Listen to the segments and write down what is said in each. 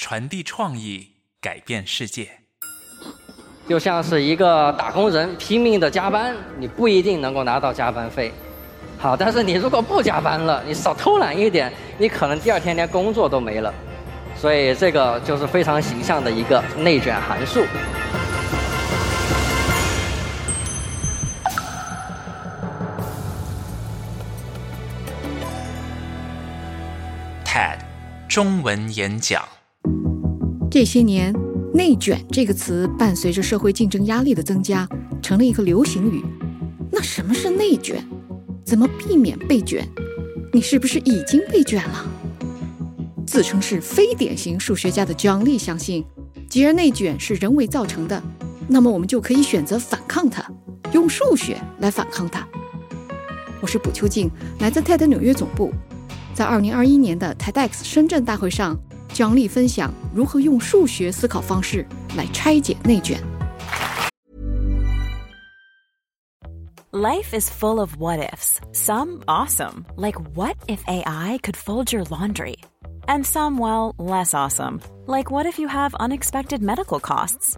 传递创意，改变世界。就像是一个打工人拼命的加班，你不一定能够拿到加班费。好，但是你如果不加班了，你少偷懒一点，你可能第二天连工作都没了。所以这个就是非常形象的一个内卷函数。TED 中文演讲。这些年，“内卷”这个词伴随着社会竞争压力的增加，成了一个流行语。那什么是内卷？怎么避免被卷？你是不是已经被卷了？自称是非典型数学家的姜丽相信，既然内卷是人为造成的，那么我们就可以选择反抗它，用数学来反抗它。我是卜秋静，来自 TED 纽约总部。在2021年的 TEDx 深圳大会上，姜丽分享如何用数学思考方式来拆解内卷。 Life is full of what ifs. Some awesome, like what if AI could fold your laundry? And some, well, less awesome, like what if you have unexpected medical costs?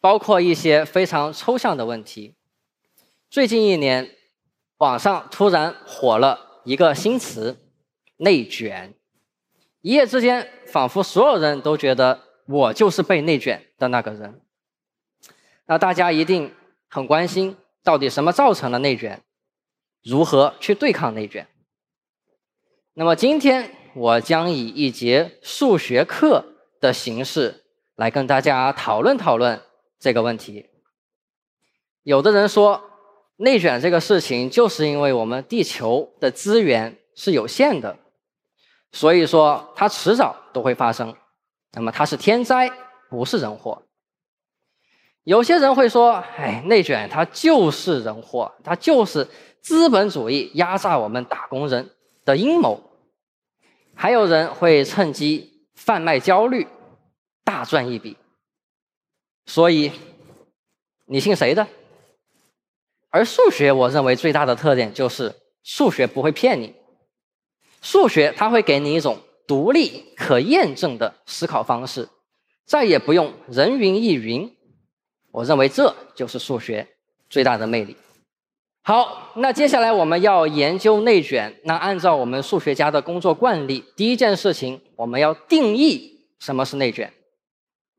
包括一些非常抽象的问题。最近一年，网上突然火了一个新词“内卷”，一夜之间，仿佛所有人都觉得我就是被内卷的那个人。那大家一定很关心，到底什么造成了内卷？如何去对抗内卷？那么今天。我将以一节数学课的形式来跟大家讨论讨论这个问题。有的人说，内卷这个事情就是因为我们地球的资源是有限的，所以说它迟早都会发生。那么它是天灾，不是人祸。有些人会说，哎，内卷它就是人祸，它就是资本主义压榨我们打工人的阴谋。还有人会趁机贩卖焦虑，大赚一笔。所以，你信谁的？而数学，我认为最大的特点就是数学不会骗你。数学它会给你一种独立、可验证的思考方式，再也不用人云亦云。我认为这就是数学最大的魅力。好，那接下来我们要研究内卷。那按照我们数学家的工作惯例，第一件事情我们要定义什么是内卷。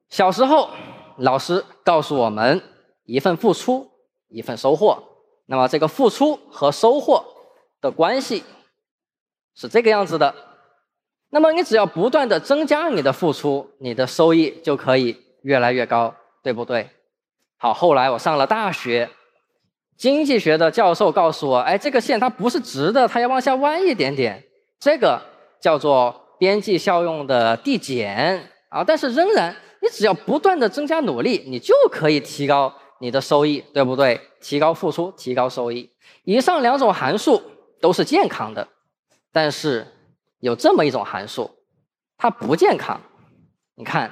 小时候，老师告诉我们，一份付出，一份收获。那么这个付出和收获的关系是这个样子的。那么你只要不断的增加你的付出，你的收益就可以越来越高，对不对？好，后来我上了大学。经济学的教授告诉我：“哎，这个线它不是直的，它要往下弯一点点。这个叫做边际效用的递减啊。但是仍然，你只要不断的增加努力，你就可以提高你的收益，对不对？提高付出，提高收益。以上两种函数都是健康的，但是有这么一种函数，它不健康。你看，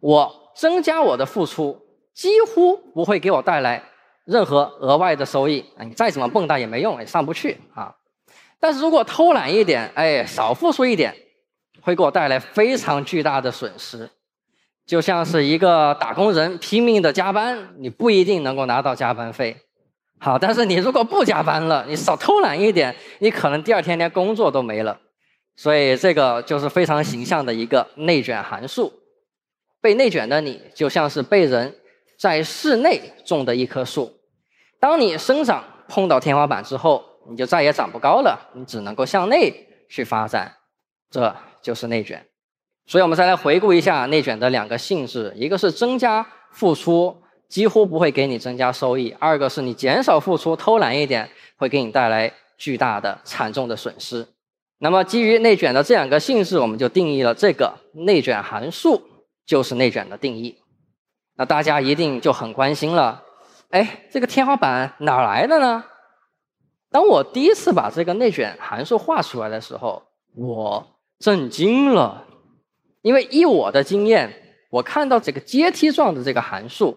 我增加我的付出，几乎不会给我带来。”任何额外的收益，啊你再怎么蹦跶也没用，也上不去啊。但是如果偷懒一点，哎，少付出一点，会给我带来非常巨大的损失。就像是一个打工人拼命的加班，你不一定能够拿到加班费。好，但是你如果不加班了，你少偷懒一点，你可能第二天连工作都没了。所以这个就是非常形象的一个内卷函数。被内卷的你，就像是被人在室内种的一棵树，当你生长碰到天花板之后，你就再也长不高了，你只能够向内去发展，这就是内卷。所以我们再来回顾一下内卷的两个性质：一个是增加付出，几乎不会给你增加收益；二个是你减少付出，偷懒一点，会给你带来巨大的、惨重的损失。那么基于内卷的这两个性质，我们就定义了这个内卷函数。就是内卷的定义，那大家一定就很关心了。哎，这个天花板哪来的呢？当我第一次把这个内卷函数画出来的时候，我震惊了，因为以我的经验，我看到这个阶梯状的这个函数，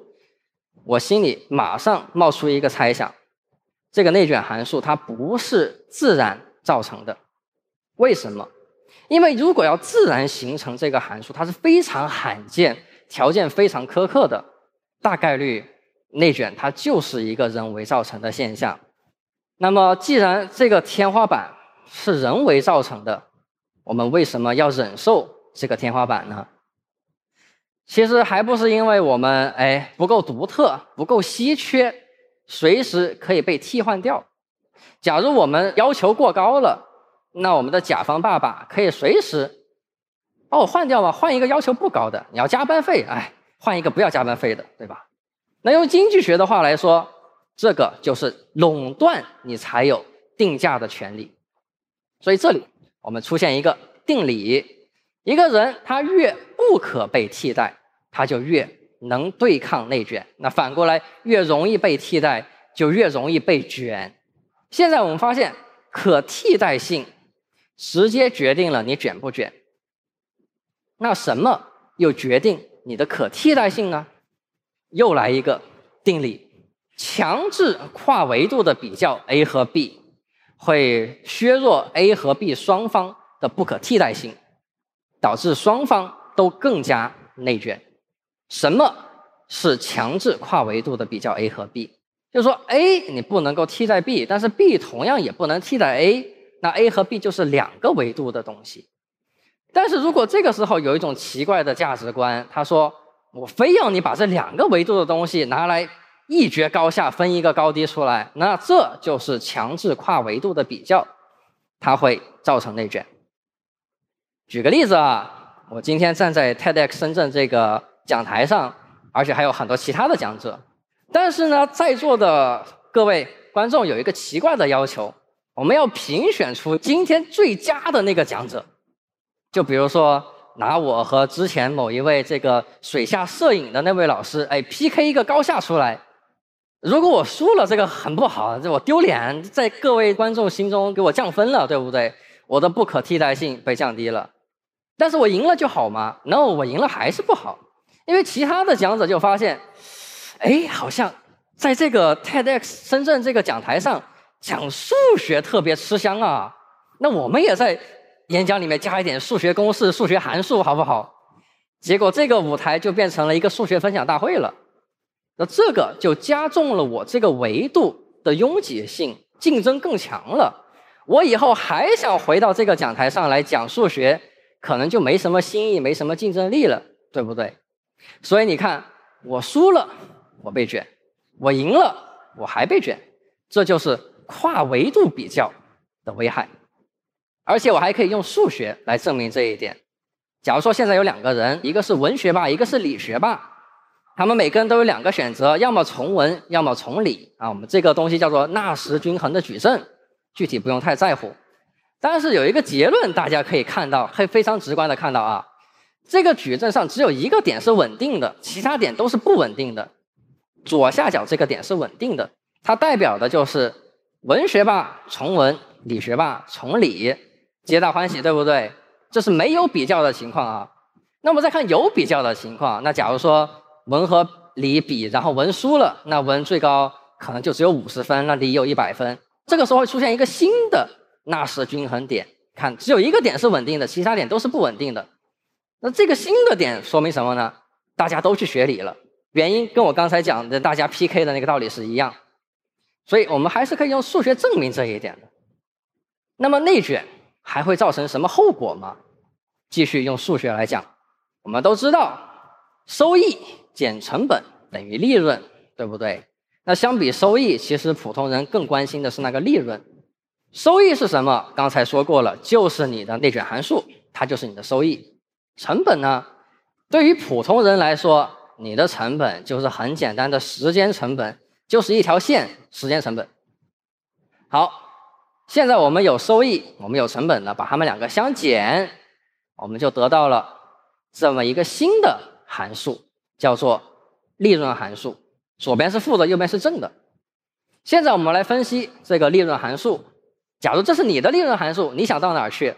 我心里马上冒出一个猜想：这个内卷函数它不是自然造成的。为什么？因为如果要自然形成这个函数，它是非常罕见、条件非常苛刻的，大概率内卷它就是一个人为造成的现象。那么，既然这个天花板是人为造成的，我们为什么要忍受这个天花板呢？其实还不是因为我们哎不够独特、不够稀缺，随时可以被替换掉。假如我们要求过高了。那我们的甲方爸爸可以随时把我换掉吗？换一个要求不高的，你要加班费，哎，换一个不要加班费的，对吧？那用经济学的话来说，这个就是垄断你才有定价的权利。所以这里我们出现一个定理：一个人他越不可被替代，他就越能对抗内卷；那反过来，越容易被替代，就越容易被卷。现在我们发现可替代性。直接决定了你卷不卷。那什么又决定你的可替代性呢？又来一个定理：强制跨维度的比较 A 和 B，会削弱 A 和 B 双方的不可替代性，导致双方都更加内卷。什么是强制跨维度的比较 A 和 B？就是说 A 你不能够替代 B，但是 B 同样也不能替代 A。那 A 和 B 就是两个维度的东西，但是如果这个时候有一种奇怪的价值观，他说我非要你把这两个维度的东西拿来一决高下，分一个高低出来，那这就是强制跨维度的比较，它会造成内卷。举个例子啊，我今天站在 TEDx 深圳这个讲台上，而且还有很多其他的讲者，但是呢，在座的各位观众有一个奇怪的要求。我们要评选出今天最佳的那个讲者，就比如说拿我和之前某一位这个水下摄影的那位老师，哎，PK 一个高下出来。如果我输了，这个很不好，这我丢脸，在各位观众心中给我降分了，对不对？我的不可替代性被降低了。但是我赢了就好吗？No，我赢了还是不好，因为其他的讲者就发现，哎，好像在这个 TEDx 深圳这个讲台上。讲数学特别吃香啊，那我们也在演讲里面加一点数学公式、数学函数，好不好？结果这个舞台就变成了一个数学分享大会了。那这个就加重了我这个维度的拥挤性，竞争更强了。我以后还想回到这个讲台上来讲数学，可能就没什么新意，没什么竞争力了，对不对？所以你看，我输了，我被卷；我赢了，我还被卷。这就是。跨维度比较的危害，而且我还可以用数学来证明这一点。假如说现在有两个人，一个是文学霸，一个是理学霸，他们每个人都有两个选择，要么从文，要么从理啊。我们这个东西叫做纳什均衡的矩阵，具体不用太在乎。但是有一个结论，大家可以看到，可以非常直观的看到啊，这个矩阵上只有一个点是稳定的，其他点都是不稳定的。左下角这个点是稳定的，它代表的就是。文学霸从文，理学霸从理，皆大欢喜，对不对？这是没有比较的情况啊。那么再看有比较的情况，那假如说文和理比，然后文输了，那文最高可能就只有五十分，那理有一百分。这个时候会出现一个新的那是均衡点，看只有一个点是稳定的，其他点都是不稳定的。那这个新的点说明什么呢？大家都去学理了，原因跟我刚才讲的大家 PK 的那个道理是一样。所以我们还是可以用数学证明这一点的。那么内卷还会造成什么后果吗？继续用数学来讲，我们都知道，收益减成本等于利润，对不对？那相比收益，其实普通人更关心的是那个利润。收益是什么？刚才说过了，就是你的内卷函数，它就是你的收益。成本呢？对于普通人来说，你的成本就是很简单的时间成本，就是一条线，时间成本。好，现在我们有收益，我们有成本了，把它们两个相减，我们就得到了这么一个新的函数，叫做利润函数。左边是负的，右边是正的。现在我们来分析这个利润函数。假如这是你的利润函数，你想到哪儿去？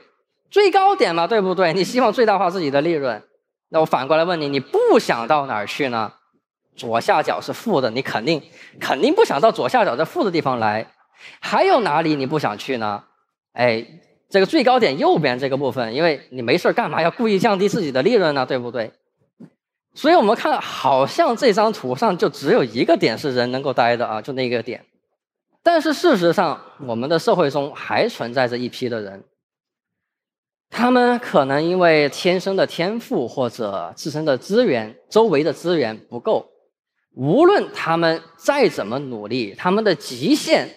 最高点嘛，对不对？你希望最大化自己的利润。那我反过来问你，你不想到哪儿去呢？左下角是负的，你肯定肯定不想到左下角这负的地方来。还有哪里你不想去呢？哎，这个最高点右边这个部分，因为你没事干嘛要故意降低自己的利润呢？对不对？所以我们看，好像这张图上就只有一个点是人能够待的啊，就那个点。但是事实上，我们的社会中还存在着一批的人，他们可能因为天生的天赋或者自身的资源、周围的资源不够，无论他们再怎么努力，他们的极限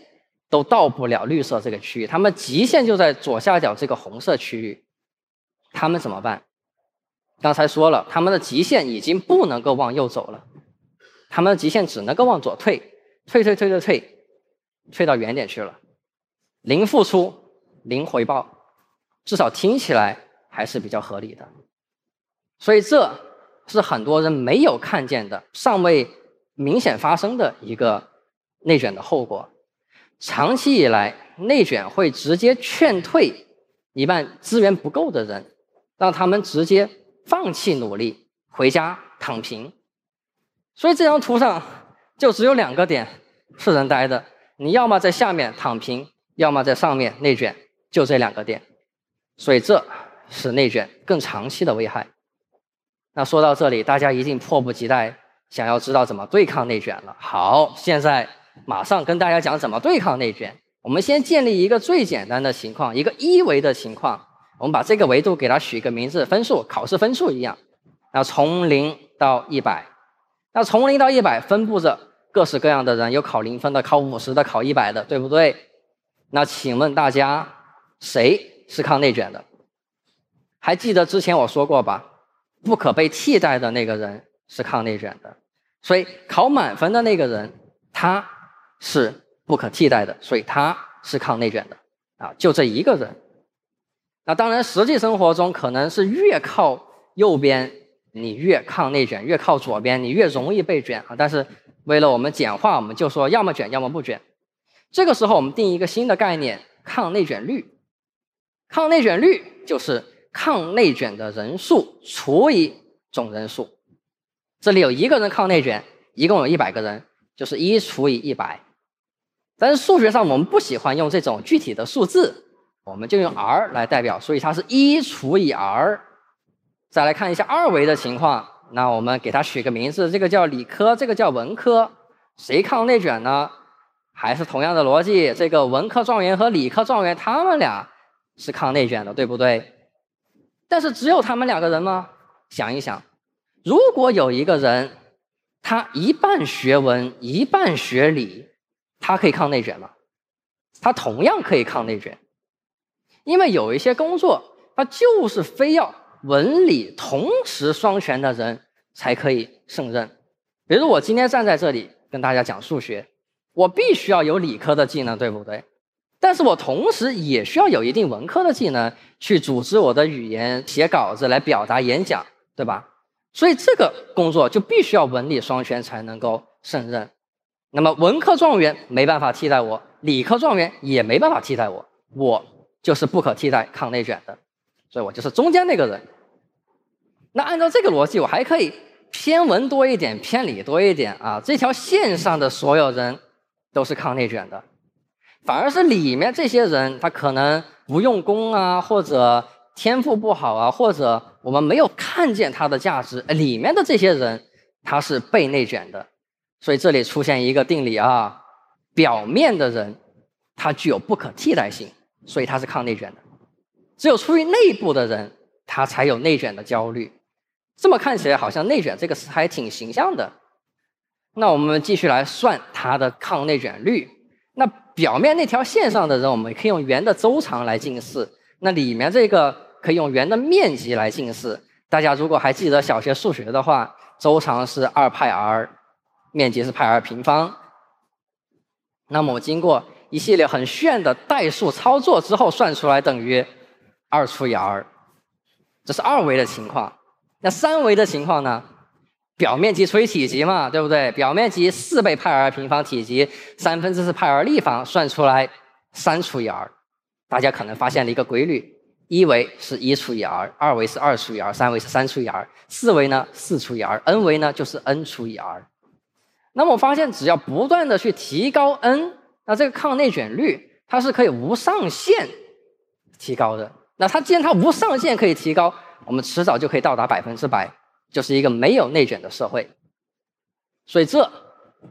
都到不了绿色这个区域，他们极限就在左下角这个红色区域，他们怎么办？刚才说了，他们的极限已经不能够往右走了，他们的极限只能够往左退，退退退退退，退到原点去了，零付出，零回报，至少听起来还是比较合理的。所以这是很多人没有看见的、尚未明显发生的一个内卷的后果。长期以来，内卷会直接劝退一半资源不够的人，让他们直接。放弃努力，回家躺平。所以这张图上就只有两个点是人呆的，你要么在下面躺平，要么在上面内卷，就这两个点。所以这是内卷更长期的危害。那说到这里，大家一定迫不及待想要知道怎么对抗内卷了。好，现在马上跟大家讲怎么对抗内卷。我们先建立一个最简单的情况，一个一维的情况。我们把这个维度给它取一个名字，分数，考试分数一样。那从零到一百，那从零到一百分布着各式各样的人，有考零分的，考五十的，考一百的，对不对？那请问大家，谁是抗内卷的？还记得之前我说过吧？不可被替代的那个人是抗内卷的。所以考满分的那个人，他是不可替代的，所以他是抗内卷的。啊，就这一个人。那当然，实际生活中可能是越靠右边，你越抗内卷；越靠左边，你越容易被卷啊。但是为了我们简化，我们就说要么卷，要么不卷。这个时候，我们定一个新的概念：抗内卷率。抗内卷率就是抗内卷的人数除以总人数。这里有一个人抗内卷，一共有一百个人，就是一除以一百。但是数学上我们不喜欢用这种具体的数字。我们就用 r 来代表，所以它是一除以 r。再来看一下二维的情况，那我们给它取个名字，这个叫理科，这个叫文科。谁抗内卷呢？还是同样的逻辑，这个文科状元和理科状元，他们俩是抗内卷的，对不对？但是只有他们两个人吗？想一想，如果有一个人，他一半学文，一半学理，他可以抗内卷吗？他同样可以抗内卷。因为有一些工作，他就是非要文理同时双全的人才可以胜任。比如我今天站在这里跟大家讲数学，我必须要有理科的技能，对不对？但是我同时也需要有一定文科的技能去组织我的语言、写稿子、来表达演讲，对吧？所以这个工作就必须要文理双全才能够胜任。那么文科状元没办法替代我，理科状元也没办法替代我，我。就是不可替代抗内卷的，所以我就是中间那个人。那按照这个逻辑，我还可以偏文多一点，偏理多一点啊。这条线上的所有人都是抗内卷的，反而是里面这些人，他可能不用功啊，或者天赋不好啊，或者我们没有看见他的价值。里面的这些人，他是被内卷的。所以这里出现一个定理啊，表面的人他具有不可替代性。所以他是抗内卷的，只有出于内部的人，他才有内卷的焦虑。这么看起来，好像内卷这个词还挺形象的。那我们继续来算它的抗内卷率。那表面那条线上的人，我们可以用圆的周长来近似；那里面这个可以用圆的面积来近似。大家如果还记得小学数学的话，周长是二派 r，面积是派 r 平方。那么我经过一系列很炫的代数操作之后，算出来等于二除以 r，这是二维的情况。那三维的情况呢？表面积除以体积嘛，对不对？表面积四倍派 r 平方，体积三分之四派 r 立方，算出来三除以 r。大家可能发现了一个规律：一维是一除以 r，二维是二除以 r，三维是三除以 r，四维呢四除以 r，n 维呢就是 n 除以 r。那么我发现，只要不断的去提高 n，那这个抗内卷率它是可以无上限提高的。那它既然它无上限可以提高，我们迟早就可以到达百分之百，就是一个没有内卷的社会。所以这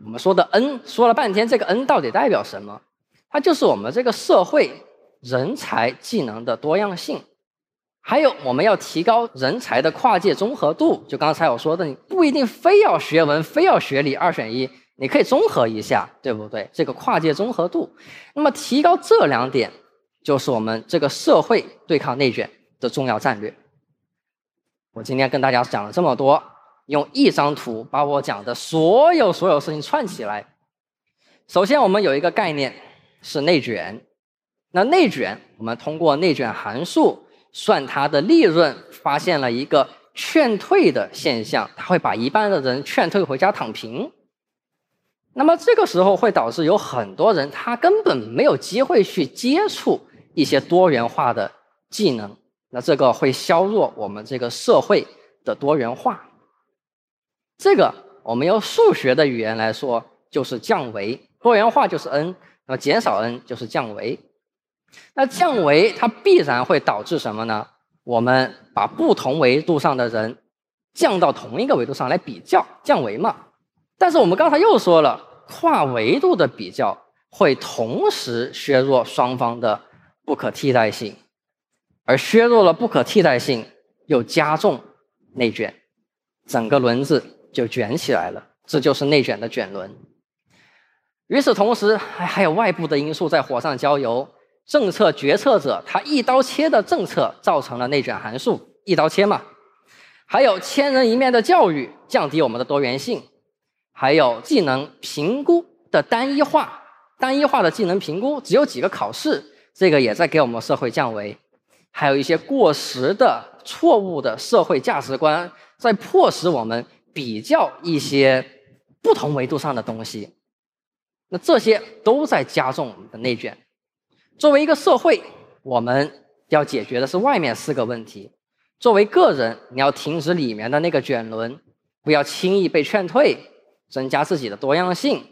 我们说的 N 说了半天，这个 N 到底代表什么？它就是我们这个社会人才技能的多样性，还有我们要提高人才的跨界综合度。就刚才我说的，你不一定非要学文，非要学理，二选一，你可以综合一下，对不对？这个跨界综合度，那么提高这两点，就是我们这个社会对抗内卷的重要战略。我今天跟大家讲了这么多，用一张图把我讲的所有所有事情串起来。首先，我们有一个概念是内卷。那内卷，我们通过内卷函数算它的利润，发现了一个劝退的现象，它会把一半的人劝退回家躺平。那么这个时候会导致有很多人他根本没有机会去接触一些多元化的技能。那这个会削弱我们这个社会的多元化。这个我们用数学的语言来说，就是降维。多元化就是 n，那么减少 n 就是降维。那降维它必然会导致什么呢？我们把不同维度上的人降到同一个维度上来比较，降维嘛。但是我们刚才又说了，跨维度的比较会同时削弱双方的不可替代性。而削弱了不可替代性，又加重内卷，整个轮子就卷起来了。这就是内卷的卷轮。与此同时，还还有外部的因素在火上浇油。政策决策者他一刀切的政策造成了内卷函数，一刀切嘛。还有千人一面的教育降低我们的多元性，还有技能评估的单一化，单一化的技能评估只有几个考试，这个也在给我们社会降维。还有一些过时的、错误的社会价值观，在迫使我们比较一些不同维度上的东西。那这些都在加重我们的内卷。作为一个社会，我们要解决的是外面四个问题；作为个人，你要停止里面的那个卷轮，不要轻易被劝退，增加自己的多样性，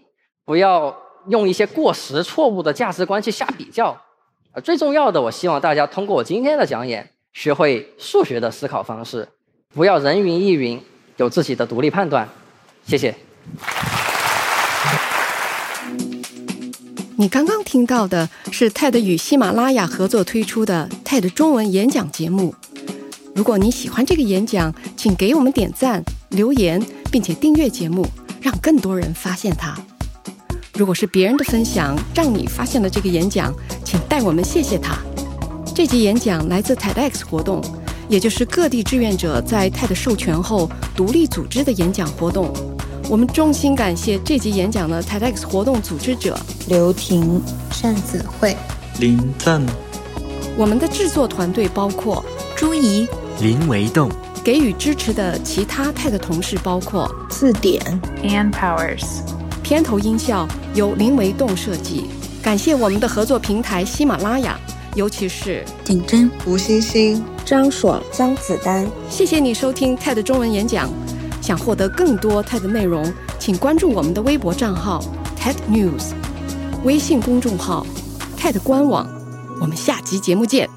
不要用一些过时、错误的价值观去瞎比较。最重要的，我希望大家通过我今天的讲演，学会数学的思考方式，不要人云亦云，有自己的独立判断。谢谢。你刚刚听到的是 TED 与喜马拉雅合作推出的 TED 中文演讲节目。如果你喜欢这个演讲，请给我们点赞、留言，并且订阅节目，让更多人发现它。如果是别人的分享让你发现了这个演讲，请代我们谢谢他。这集演讲来自 TEDx 活动，也就是各地志愿者在 TED 授权后独立组织的演讲活动。我们衷心感谢这集演讲的 TEDx 活动组织者刘婷、单子慧、林赞。我们的制作团队包括朱怡、林维栋。给予支持的其他 TED 同事包括字典、Ann Powers。片头音效由林维栋设计，感谢我们的合作平台喜马拉雅，尤其是景真、吴欣欣、张爽、张子丹。谢谢你收听 TED 中文演讲，想获得更多 TED 内容，请关注我们的微博账号 TED News，微信公众号 TED 官网。我们下集节目见。